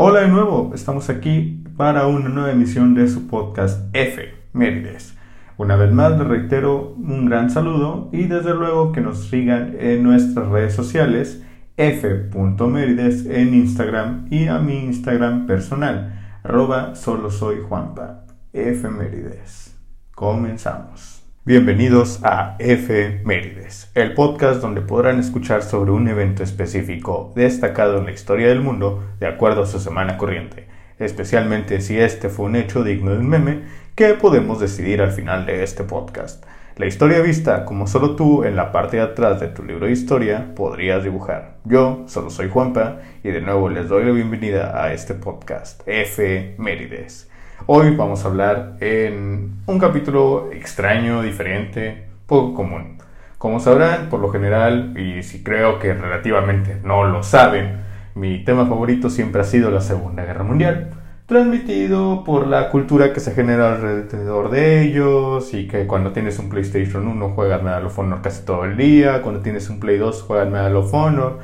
Hola de nuevo, estamos aquí para una nueva emisión de su podcast F, Mérides. Una vez más les reitero un gran saludo y desde luego que nos sigan en nuestras redes sociales f.mérides en Instagram y a mi Instagram personal, arroba solo soy Juanpa, F Mérides. Comenzamos. Bienvenidos a F Mérides, el podcast donde podrán escuchar sobre un evento específico destacado en la historia del mundo de acuerdo a su semana corriente, especialmente si este fue un hecho digno de un meme que podemos decidir al final de este podcast. La historia vista como solo tú en la parte de atrás de tu libro de historia podrías dibujar. Yo solo soy Juanpa y de nuevo les doy la bienvenida a este podcast, F Mérides. Hoy vamos a hablar en un capítulo extraño, diferente, poco común. Como sabrán, por lo general, y si creo que relativamente no lo saben, mi tema favorito siempre ha sido la Segunda Guerra Mundial, transmitido por la cultura que se genera alrededor de ellos y que cuando tienes un PlayStation 1 juegas Medal of Honor casi todo el día, cuando tienes un Play 2 juegas Medal of Honor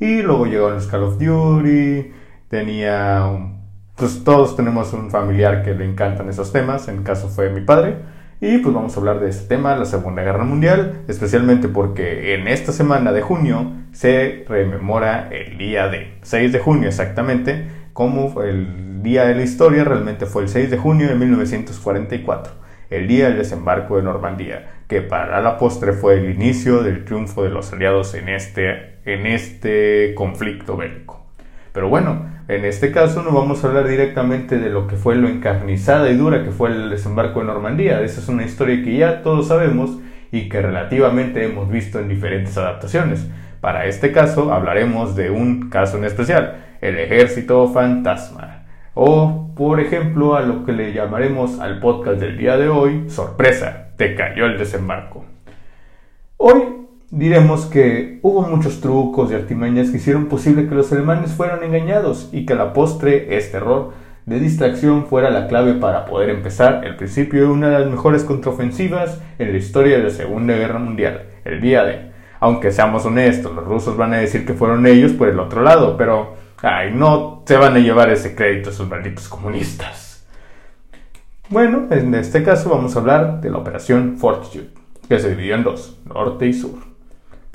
y luego llegaron los Call of Duty, tenía un pues todos tenemos un familiar que le encantan esos temas, en caso fue mi padre. Y pues vamos a hablar de este tema, la Segunda Guerra Mundial, especialmente porque en esta semana de junio se rememora el día de 6 de junio exactamente, como el día de la historia, realmente fue el 6 de junio de 1944, el día del desembarco de Normandía, que para la postre fue el inicio del triunfo de los aliados en este, en este conflicto bélico. Pero bueno, en este caso no vamos a hablar directamente de lo que fue lo encarnizada y dura que fue el desembarco de Normandía. Esa es una historia que ya todos sabemos y que relativamente hemos visto en diferentes adaptaciones. Para este caso hablaremos de un caso en especial, el ejército fantasma. O, por ejemplo, a lo que le llamaremos al podcast del día de hoy, sorpresa, te cayó el desembarco. Hoy diremos que hubo muchos trucos y artimañas que hicieron posible que los alemanes fueran engañados y que a la postre este error de distracción fuera la clave para poder empezar el principio de una de las mejores contraofensivas en la historia de la Segunda Guerra Mundial, el día de. Aunque seamos honestos, los rusos van a decir que fueron ellos por el otro lado, pero ay, no se van a llevar ese crédito esos malditos comunistas. Bueno, en este caso vamos a hablar de la Operación Fortitude, que se dividió en dos, norte y sur.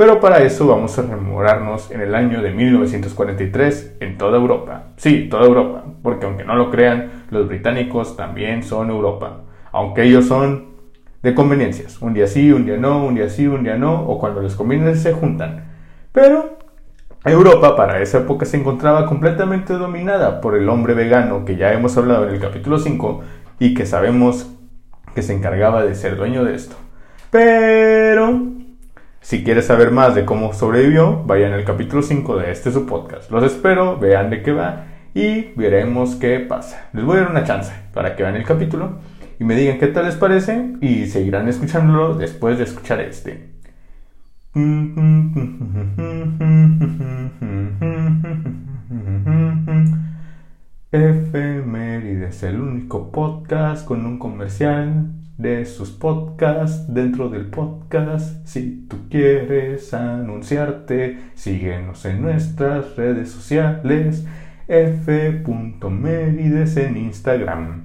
Pero para eso vamos a rememorarnos en el año de 1943 en toda Europa. Sí, toda Europa, porque aunque no lo crean, los británicos también son Europa. Aunque ellos son de conveniencias. Un día sí, un día no, un día sí, un día no, o cuando les conviene se juntan. Pero Europa para esa época se encontraba completamente dominada por el hombre vegano que ya hemos hablado en el capítulo 5 y que sabemos que se encargaba de ser dueño de esto. Pero si quieres saber más de cómo sobrevivió, vayan al capítulo 5 de este su podcast. Los espero, vean de qué va y veremos qué pasa. Les voy a dar una chance para que vean el capítulo y me digan qué tal les parece y seguirán escuchándolo después de escuchar este. Efemérides, el único podcast con un comercial de sus podcasts dentro del podcast. Si tú quieres anunciarte, síguenos en nuestras redes sociales f.merides en Instagram.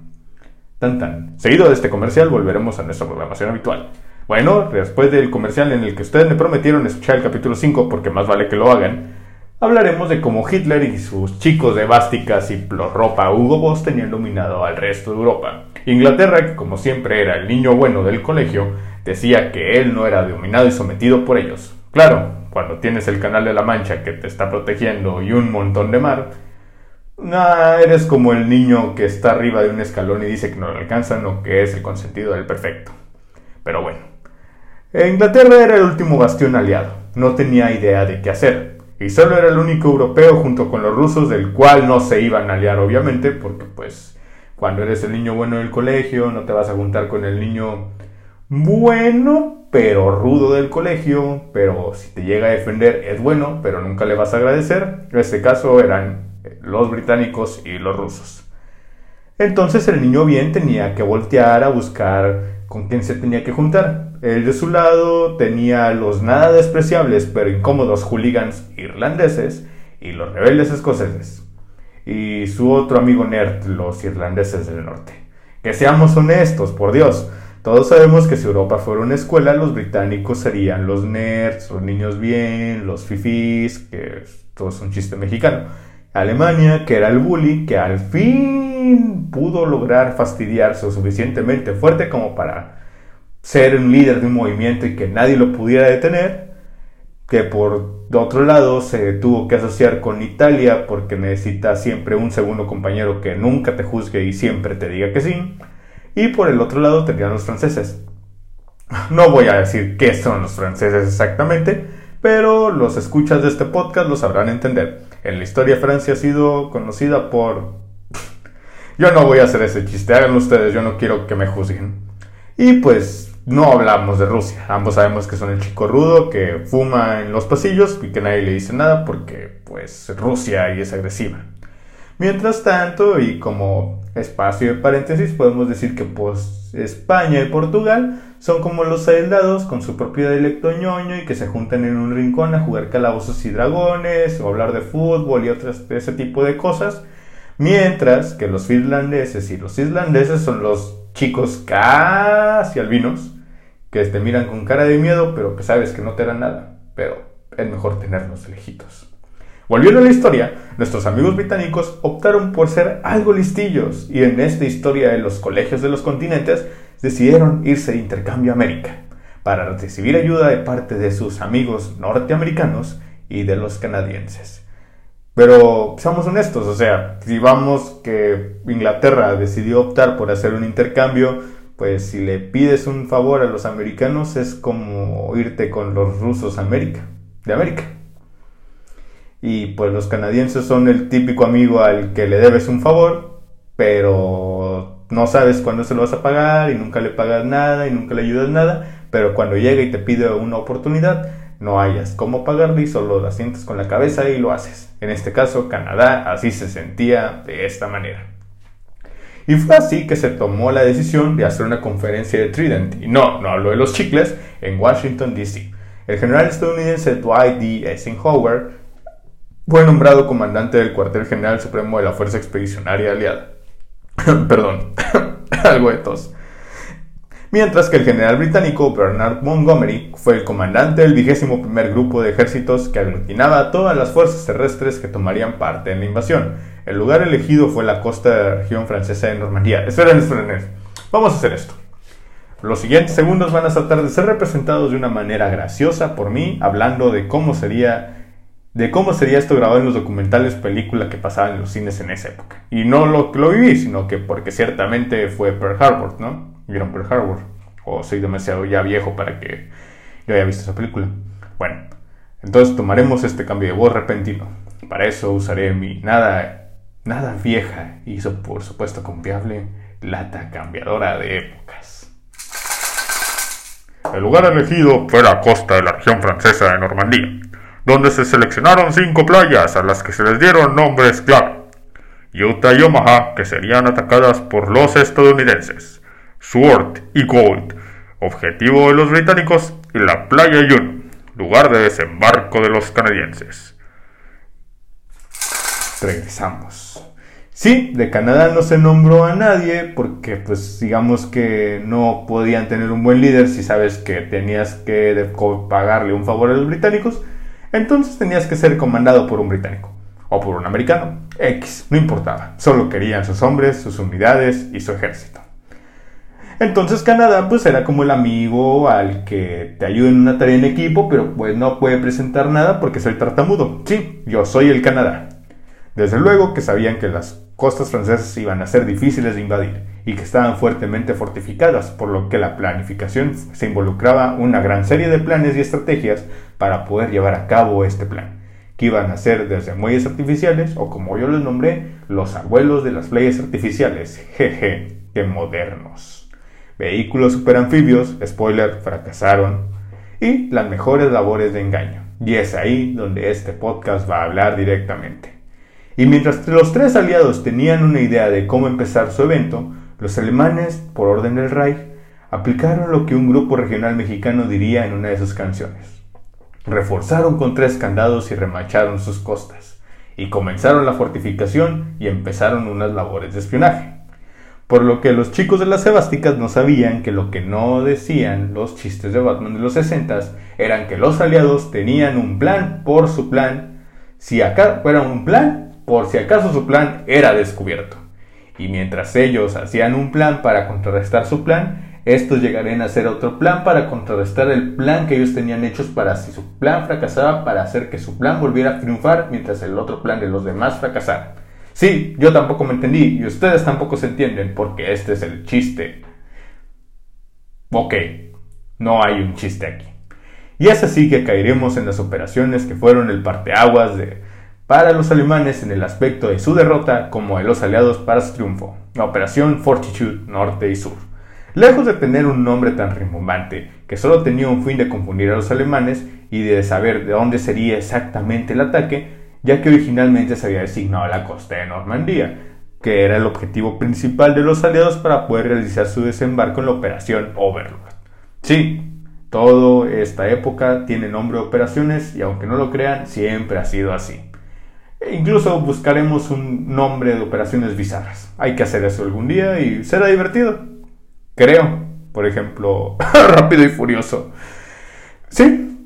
Tan tan. Seguido de este comercial volveremos a nuestra programación habitual. Bueno, después del comercial en el que ustedes me prometieron escuchar el capítulo 5 porque más vale que lo hagan, hablaremos de cómo Hitler y sus chicos de básicas y ropa Hugo Boss tenían dominado al resto de Europa. Inglaterra, que como siempre era el niño bueno del colegio, decía que él no era dominado y sometido por ellos. Claro, cuando tienes el canal de la Mancha que te está protegiendo y un montón de mar, eres como el niño que está arriba de un escalón y dice que no lo alcanzan o que es el consentido del perfecto. Pero bueno, Inglaterra era el último bastión aliado, no tenía idea de qué hacer, y solo era el único europeo junto con los rusos del cual no se iban a aliar obviamente, porque pues cuando eres el niño bueno del colegio, no te vas a juntar con el niño bueno, pero rudo del colegio, pero si te llega a defender es bueno, pero nunca le vas a agradecer. En este caso eran los británicos y los rusos. Entonces el niño bien tenía que voltear a buscar con quién se tenía que juntar. Él de su lado tenía los nada despreciables pero incómodos hooligans irlandeses y los rebeldes escoceses. Y su otro amigo nerd, los irlandeses del norte. Que seamos honestos, por Dios. Todos sabemos que si Europa fuera una escuela, los británicos serían los nerds, los niños bien, los fifís, que todo es un chiste mexicano. Alemania, que era el bully, que al fin pudo lograr fastidiarse lo suficientemente fuerte como para ser un líder de un movimiento y que nadie lo pudiera detener, que por otro lado se tuvo que asociar con Italia porque necesita siempre un segundo compañero que nunca te juzgue y siempre te diga que sí, y por el otro lado tendrían los franceses. No voy a decir qué son los franceses exactamente, pero los escuchas de este podcast lo sabrán entender. En la historia Francia ha sido conocida por... yo no voy a hacer ese chiste, háganlo ustedes, yo no quiero que me juzguen. Y pues no hablamos de Rusia. Ambos sabemos que son el chico rudo que fuma en los pasillos y que nadie le dice nada porque, pues, Rusia y es agresiva. Mientras tanto, y como espacio de paréntesis, podemos decir que pues, España y Portugal son como los aislados con su propio dialecto ñoño y que se juntan en un rincón a jugar calabozos y dragones o hablar de fútbol y otras ese tipo de cosas. Mientras que los finlandeses y los islandeses son los chicos casi albinos que te miran con cara de miedo, pero que sabes que no te dan nada. Pero es mejor tenerlos lejitos. Volviendo a la historia, nuestros amigos británicos optaron por ser algo listillos y en esta historia de los colegios de los continentes decidieron irse de intercambio a América para recibir ayuda de parte de sus amigos norteamericanos y de los canadienses. Pero seamos honestos, o sea, si vamos que Inglaterra decidió optar por hacer un intercambio, pues si le pides un favor a los americanos es como irte con los rusos América, de América. Y pues los canadienses son el típico amigo al que le debes un favor, pero no sabes cuándo se lo vas a pagar y nunca le pagas nada y nunca le ayudas nada, pero cuando llega y te pide una oportunidad, no hayas cómo pagarle y solo la sientes con la cabeza y lo haces. En este caso, Canadá así se sentía de esta manera. Y fue así que se tomó la decisión de hacer una conferencia de Trident, y no, no hablo de los chicles, en Washington, D.C. El general estadounidense Dwight D. Eisenhower fue nombrado comandante del cuartel general supremo de la Fuerza Expedicionaria Aliada. Perdón, algo de tos. Mientras que el general británico Bernard Montgomery fue el comandante del vigésimo primer grupo de ejércitos que aglutinaba a todas las fuerzas terrestres que tomarían parte en la invasión, el lugar elegido fue la costa de la región francesa de Normandía. Esperen, esperen. Vamos a hacer esto. Los siguientes segundos van a tratar de ser representados de una manera graciosa por mí, hablando de cómo sería de cómo sería esto grabado en los documentales película que pasaban en los cines en esa época. Y no lo lo viví, sino que porque ciertamente fue Pearl Harbor, ¿no? ¿Vieron Pearl Harbor? O soy demasiado ya viejo para que yo haya visto esa película. Bueno, entonces tomaremos este cambio de voz repentino. Para eso usaré mi nada nada vieja y por supuesto confiable lata cambiadora de épocas. El lugar elegido fue la costa de la región francesa de Normandía, donde se seleccionaron cinco playas a las que se les dieron nombres clave. Utah y Omaha, que serían atacadas por los estadounidenses. Sword y Gold, objetivo de los británicos, y la playa Yun, lugar de desembarco de los canadienses. Regresamos. Sí, de Canadá no se nombró a nadie porque pues digamos que no podían tener un buen líder si sabes que tenías que pagarle un favor a los británicos, entonces tenías que ser comandado por un británico o por un americano. X, no importaba, solo querían sus hombres, sus unidades y su ejército. Entonces Canadá pues era como el amigo al que te ayuda en una tarea en equipo, pero pues no puede presentar nada porque soy tartamudo. Sí, yo soy el Canadá. Desde luego que sabían que las costas francesas iban a ser difíciles de invadir y que estaban fuertemente fortificadas, por lo que la planificación se involucraba una gran serie de planes y estrategias para poder llevar a cabo este plan, que iban a ser desde muelles artificiales o como yo les nombré, los abuelos de las playas artificiales, jeje, que modernos. Vehículos superanfibios, spoiler, fracasaron, y las mejores labores de engaño. Y es ahí donde este podcast va a hablar directamente. Y mientras los tres aliados tenían una idea de cómo empezar su evento, los alemanes, por orden del Reich, aplicaron lo que un grupo regional mexicano diría en una de sus canciones. Reforzaron con tres candados y remacharon sus costas. y comenzaron la fortificación y empezaron unas labores de espionaje. Por lo que los chicos de las sebásticas no sabían que lo que no decían los chistes de Batman de los 60 eran que los aliados tenían un plan por su plan, si acá fuera un plan, por si acaso su plan era descubierto. Y mientras ellos hacían un plan para contrarrestar su plan, estos llegarían a hacer otro plan para contrarrestar el plan que ellos tenían hechos para si su plan fracasaba, para hacer que su plan volviera a triunfar mientras el otro plan de los demás fracasara. Sí, yo tampoco me entendí y ustedes tampoco se entienden porque este es el chiste. Ok, no hay un chiste aquí. Y es así que caeremos en las operaciones que fueron el parteaguas para los alemanes en el aspecto de su derrota como de los aliados para su triunfo, la Operación Fortitude Norte y Sur. Lejos de tener un nombre tan rimbombante, que solo tenía un fin de confundir a los alemanes y de saber de dónde sería exactamente el ataque, ya que originalmente se había designado la costa de Normandía, que era el objetivo principal de los aliados para poder realizar su desembarco en la operación Overlord. Sí, toda esta época tiene nombre de operaciones y aunque no lo crean, siempre ha sido así. E incluso buscaremos un nombre de operaciones bizarras. Hay que hacer eso algún día y será divertido. Creo, por ejemplo, rápido y furioso. Sí,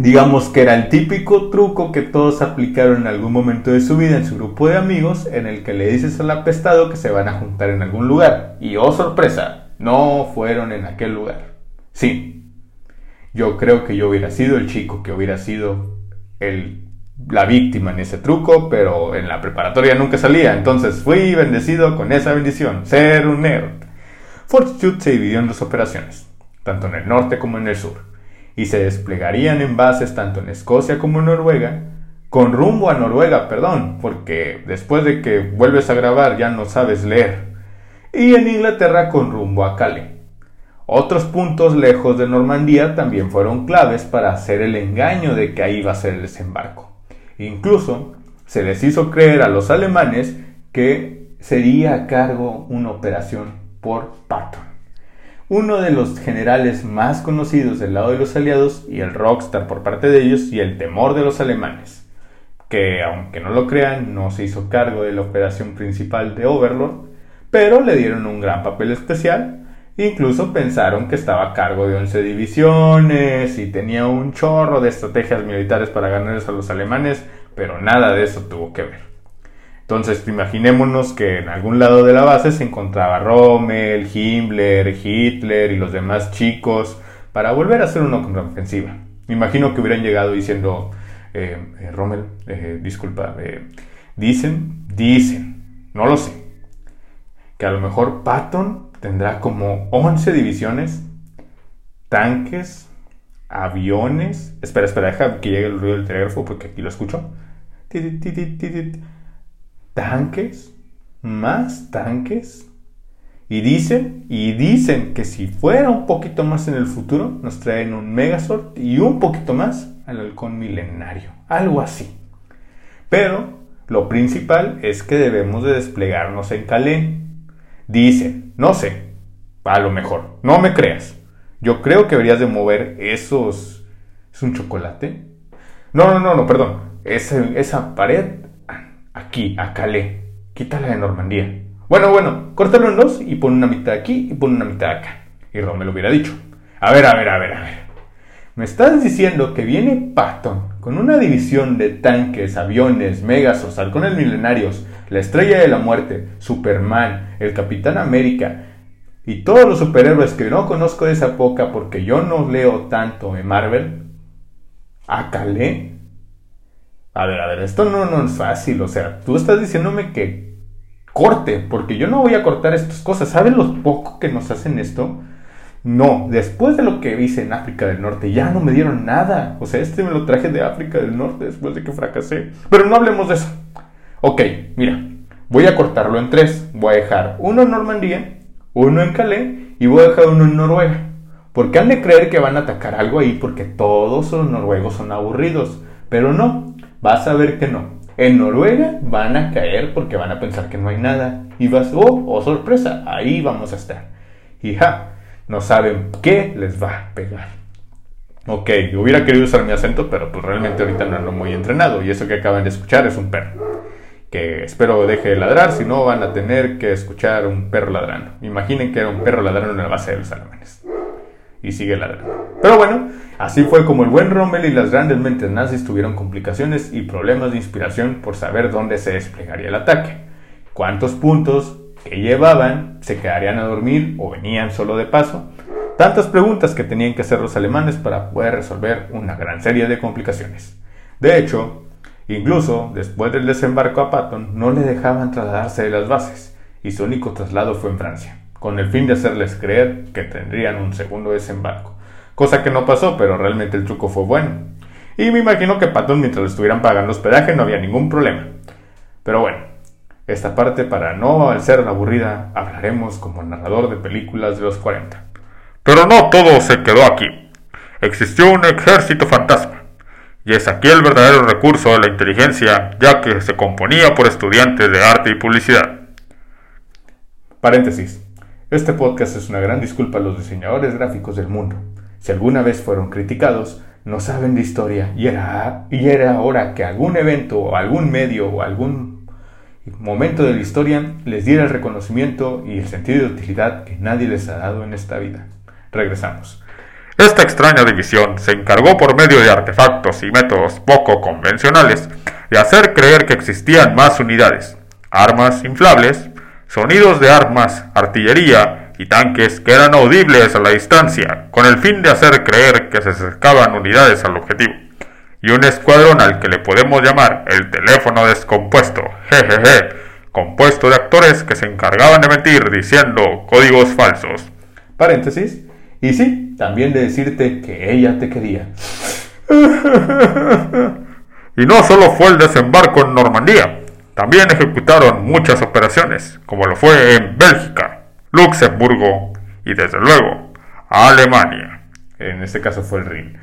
Digamos que era el típico truco que todos aplicaron en algún momento de su vida en su grupo de amigos en el que le dices al apestado que se van a juntar en algún lugar. Y oh sorpresa, no fueron en aquel lugar. Sí, yo creo que yo hubiera sido el chico que hubiera sido el, la víctima en ese truco, pero en la preparatoria nunca salía, entonces fui bendecido con esa bendición, ser un nerd. Fortitude se dividió en dos operaciones, tanto en el norte como en el sur y se desplegarían en bases tanto en Escocia como en Noruega, con rumbo a Noruega, perdón, porque después de que vuelves a grabar ya no sabes leer, y en Inglaterra con rumbo a Calais. Otros puntos lejos de Normandía también fueron claves para hacer el engaño de que ahí iba a ser el desembarco. Incluso se les hizo creer a los alemanes que sería a cargo una operación por Patton uno de los generales más conocidos del lado de los aliados y el rockstar por parte de ellos y el temor de los alemanes, que aunque no lo crean no se hizo cargo de la operación principal de Overlord, pero le dieron un gran papel especial, incluso pensaron que estaba a cargo de 11 divisiones y tenía un chorro de estrategias militares para ganarles a los alemanes, pero nada de eso tuvo que ver. Entonces, imaginémonos que en algún lado de la base se encontraba Rommel, Himmler, Hitler y los demás chicos para volver a hacer una contraofensiva. Imagino que hubieran llegado diciendo, eh, eh, Rommel, eh, disculpa, dicen, dicen, no lo sé, que a lo mejor Patton tendrá como 11 divisiones, tanques, aviones. Espera, espera, deja que llegue el ruido del telégrafo porque aquí lo escucho tanques, más tanques. Y dicen, y dicen que si fuera un poquito más en el futuro, nos traen un Megazord y un poquito más al halcón milenario. Algo así. Pero lo principal es que debemos de desplegarnos en Calais. Dicen, no sé, a lo mejor, no me creas. Yo creo que deberías de mover esos... ¿Es un chocolate? No, no, no, no, perdón. esa pared aquí, a Calais. Quítala de Normandía. Bueno, bueno, córtalo en dos y pon una mitad aquí y pon una mitad acá. Y Ron me lo hubiera dicho. A ver, a ver, a ver, a ver. ¿Me estás diciendo que viene Patton con una división de tanques, aviones, megasos, halcones milenarios, la estrella de la muerte, Superman, el Capitán América y todos los superhéroes que no conozco de esa poca porque yo no leo tanto en Marvel? ¿A Calais? A ver, a ver, esto no, no es fácil. O sea, tú estás diciéndome que corte, porque yo no voy a cortar estas cosas. ¿Sabes lo poco que nos hacen esto? No, después de lo que hice en África del Norte, ya no me dieron nada. O sea, este me lo traje de África del Norte después de que fracasé. Pero no hablemos de eso. Ok, mira, voy a cortarlo en tres. Voy a dejar uno en Normandía, uno en Calais y voy a dejar uno en Noruega. Porque han de creer que van a atacar algo ahí porque todos los noruegos son aburridos. Pero no, vas a ver que no. En Noruega van a caer porque van a pensar que no hay nada. Y vas, oh, oh sorpresa, ahí vamos a estar. Y ja, no saben qué les va a pegar. Ok, hubiera querido usar mi acento, pero pues realmente ahorita no ando muy entrenado y eso que acaban de escuchar es un perro. Que espero deje de ladrar, si no van a tener que escuchar un perro ladrando. Imaginen que era un perro ladrando en la base de los alemanes. Y sigue ladrando. Pero bueno, así fue como el buen Rommel y las grandes mentes nazis tuvieron complicaciones y problemas de inspiración por saber dónde se desplegaría el ataque, cuántos puntos que llevaban se quedarían a dormir o venían solo de paso, tantas preguntas que tenían que hacer los alemanes para poder resolver una gran serie de complicaciones. De hecho, incluso después del desembarco a Patton no le dejaban trasladarse de las bases y su único traslado fue en Francia, con el fin de hacerles creer que tendrían un segundo desembarco cosa que no pasó, pero realmente el truco fue bueno. Y me imagino que Patton mientras le estuvieran pagando hospedaje no había ningún problema. Pero bueno, esta parte para no ser aburrida hablaremos como narrador de películas de los 40. Pero no todo se quedó aquí. Existió un ejército fantasma. Y es aquí el verdadero recurso de la inteligencia, ya que se componía por estudiantes de arte y publicidad. Paréntesis. Este podcast es una gran disculpa a los diseñadores gráficos del mundo si alguna vez fueron criticados, no saben de historia y era, y era hora que algún evento o algún medio o algún momento de la historia les diera el reconocimiento y el sentido de utilidad que nadie les ha dado en esta vida. Regresamos. Esta extraña división se encargó por medio de artefactos y métodos poco convencionales de hacer creer que existían más unidades, armas inflables, sonidos de armas, artillería y tanques que eran audibles a la distancia, con el fin de hacer creer que se acercaban unidades al objetivo, y un escuadrón al que le podemos llamar el teléfono descompuesto, jejeje, compuesto de actores que se encargaban de mentir diciendo códigos falsos. Y sí, también de decirte que ella te quería. y no solo fue el desembarco en Normandía, también ejecutaron muchas operaciones, como lo fue en Bélgica, Luxemburgo y desde luego Alemania. En este caso fue el Rin.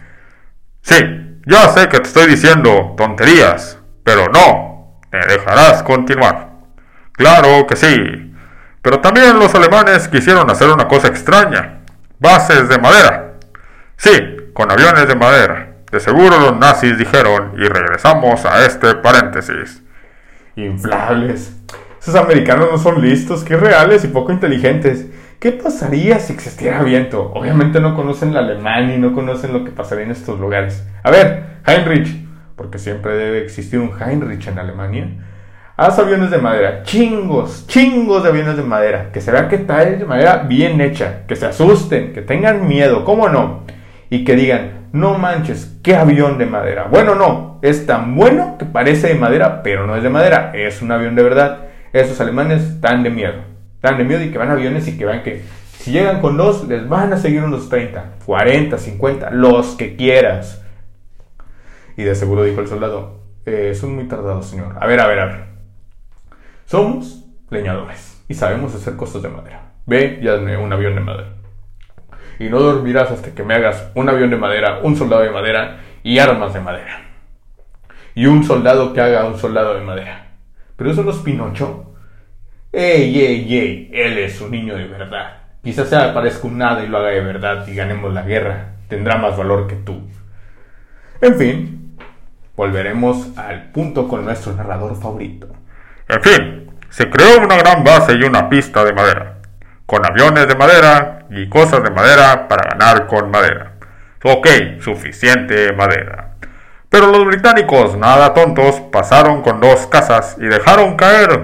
Sí, ya sé que te estoy diciendo tonterías, pero no, me dejarás continuar. Claro que sí, pero también los alemanes quisieron hacer una cosa extraña, bases de madera. Sí, con aviones de madera. De seguro los nazis dijeron, y regresamos a este paréntesis. Inflables. Esos americanos no son listos, qué reales y poco inteligentes. ¿Qué pasaría si existiera viento? Obviamente no conocen el alemán y no conocen lo que pasaría en estos lugares. A ver, Heinrich, porque siempre debe existir un Heinrich en Alemania. Haz aviones de madera, chingos, chingos de aviones de madera, que se vea que está de madera bien hecha, que se asusten, que tengan miedo, ¿cómo no? Y que digan, no manches, qué avión de madera. Bueno, no, es tan bueno que parece de madera, pero no es de madera, es un avión de verdad esos alemanes están de miedo. Están de miedo y que van aviones y que van que si llegan con dos, les van a seguir unos 30, 40, 50, los que quieras. Y de seguro dijo el soldado, eh, son muy tardados, señor. A ver, a ver, a ver. Somos leñadores y sabemos hacer cosas de madera. Ve y hazme un avión de madera. Y no dormirás hasta que me hagas un avión de madera, un soldado de madera y armas de madera. Y un soldado que haga un soldado de madera. Pero eso no es Pinocho. ¡Ey, ey, ey! Él es un niño de verdad. Quizás se parezca un nada y lo haga de verdad y ganemos la guerra. Tendrá más valor que tú. En fin, volveremos al punto con nuestro narrador favorito. En fin, se creó una gran base y una pista de madera, con aviones de madera y cosas de madera para ganar con madera. Ok, suficiente madera. Pero los británicos, nada tontos, pasaron con dos casas y dejaron caer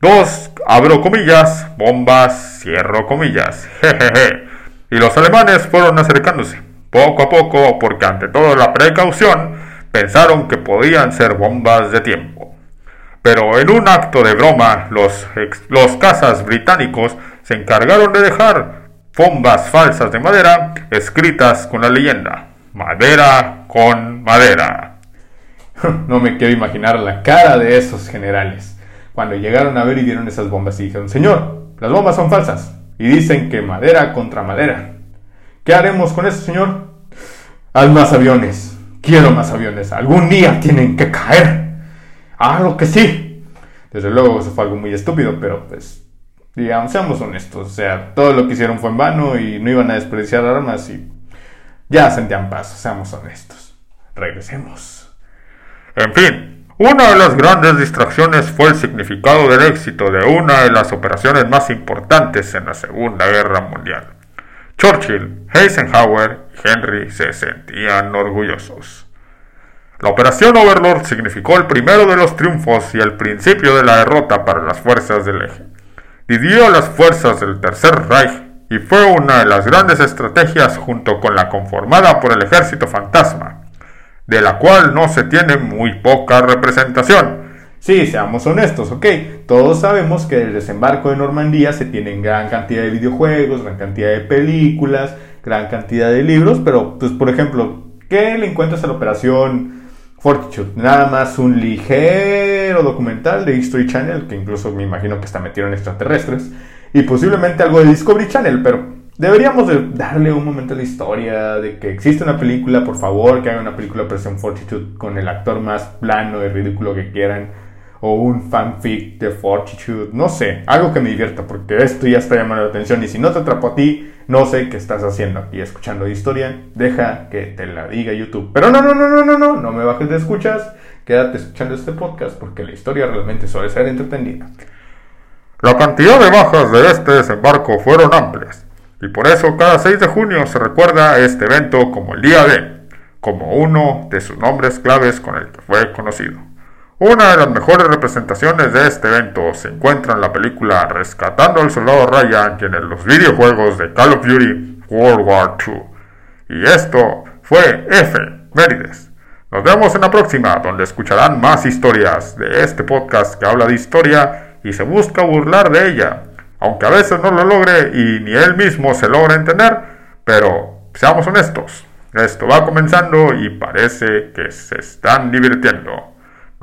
dos, abro comillas, bombas, cierro comillas, jejeje. Y los alemanes fueron acercándose, poco a poco, porque ante toda la precaución, pensaron que podían ser bombas de tiempo. Pero en un acto de broma, los, los cazas británicos se encargaron de dejar bombas falsas de madera escritas con la leyenda madera con madera. no me quiero imaginar la cara de esos generales cuando llegaron a ver y vieron esas bombas y dijeron, Señor, las bombas son falsas y dicen que madera contra madera. ¿Qué haremos con eso, señor? Haz más aviones. Quiero más aviones. Algún día tienen que caer. Ah, lo que sí. Desde luego eso fue algo muy estúpido, pero pues, digamos, seamos honestos. O sea, todo lo que hicieron fue en vano y no iban a desperdiciar armas y Ya sentían paso, seamos honestos. Regresemos. En fin, una de las grandes distracciones fue el significado del éxito de una de las operaciones más importantes en la Segunda Guerra Mundial. Churchill, Eisenhower y Henry se sentían orgullosos. La operación Overlord significó el primero de los triunfos y el principio de la derrota para las fuerzas del eje. Dividió las fuerzas del Tercer Reich y fue una de las grandes estrategias junto con la conformada por el ejército fantasma, de la cual no se tiene muy poca representación. Sí, seamos honestos, ok. Todos sabemos que el desembarco de Normandía se tienen gran cantidad de videojuegos, gran cantidad de películas, gran cantidad de libros, pero pues por ejemplo, ¿qué le encuentras a la operación Fortitude? Nada más un ligero documental de History Channel, que incluso me imagino que está metido en extraterrestres, y posiblemente algo de Discovery Channel, pero deberíamos de darle un momento a la historia, de que existe una película, por favor, que haga una película Operación Fortitude con el actor más plano y ridículo que quieran o un fanfic de Fortitude, no sé, algo que me divierta, porque esto ya está llamando la atención y si no te atrapo a ti, no sé qué estás haciendo aquí escuchando historia, deja que te la diga YouTube. Pero no, no, no, no, no, no, no me bajes de escuchas, quédate escuchando este podcast porque la historia realmente suele ser entretenida. La cantidad de bajas de este desembarco fueron amplias, y por eso cada 6 de junio se recuerda este evento como el Día D, como uno de sus nombres claves con el que fue conocido. Una de las mejores representaciones de este evento se encuentra en la película Rescatando al Soldado Ryan y en los videojuegos de Call of Duty World War II. Y esto fue F. Mérides. Nos vemos en la próxima, donde escucharán más historias de este podcast que habla de historia y se busca burlar de ella, aunque a veces no lo logre y ni él mismo se logra entender, pero seamos honestos, esto va comenzando y parece que se están divirtiendo.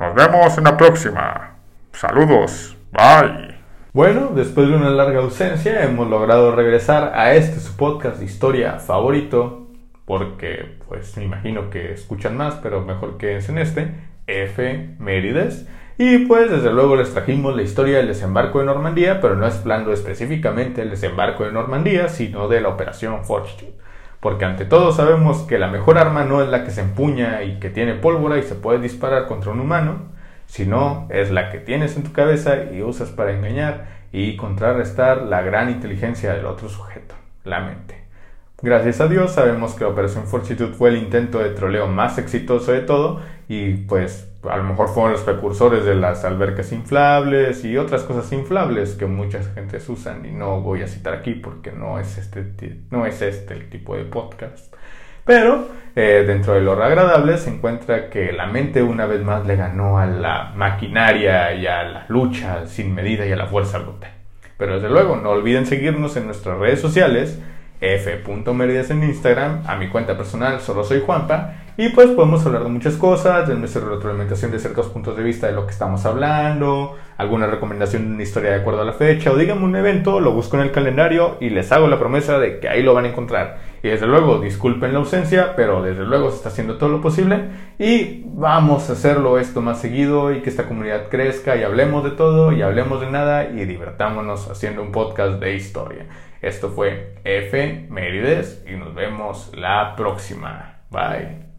Nos vemos en la próxima. Saludos. Bye. Bueno, después de una larga ausencia hemos logrado regresar a este podcast de historia favorito, porque pues me imagino que escuchan más, pero mejor que en este, F. Mérides. Y pues desde luego les trajimos la historia del desembarco de Normandía, pero no hablando específicamente del desembarco de Normandía, sino de la operación Fortitude. Porque ante todo sabemos que la mejor arma no es la que se empuña y que tiene pólvora y se puede disparar contra un humano, sino es la que tienes en tu cabeza y usas para engañar y contrarrestar la gran inteligencia del otro sujeto, la mente. Gracias a Dios sabemos que la Operación Fortitude fue el intento de troleo más exitoso de todo y pues a lo mejor fueron los precursores de las albercas inflables y otras cosas inflables que muchas gentes usan y no voy a citar aquí porque no es este, no es este el tipo de podcast. Pero eh, dentro de lo agradable se encuentra que la mente una vez más le ganó a la maquinaria y a la lucha sin medida y a la fuerza bruta. Pero desde luego no olviden seguirnos en nuestras redes sociales f.meridas en Instagram, a mi cuenta personal, solo soy Juanpa, y pues podemos hablar de muchas cosas, de nuestra retroalimentación de ciertos puntos de vista de lo que estamos hablando, alguna recomendación de una historia de acuerdo a la fecha, o díganme un evento, lo busco en el calendario y les hago la promesa de que ahí lo van a encontrar. Y desde luego, disculpen la ausencia, pero desde luego se está haciendo todo lo posible y vamos a hacerlo esto más seguido y que esta comunidad crezca y hablemos de todo y hablemos de nada y divertámonos haciendo un podcast de historia. Esto fue F. Mérides y nos vemos la próxima. Bye.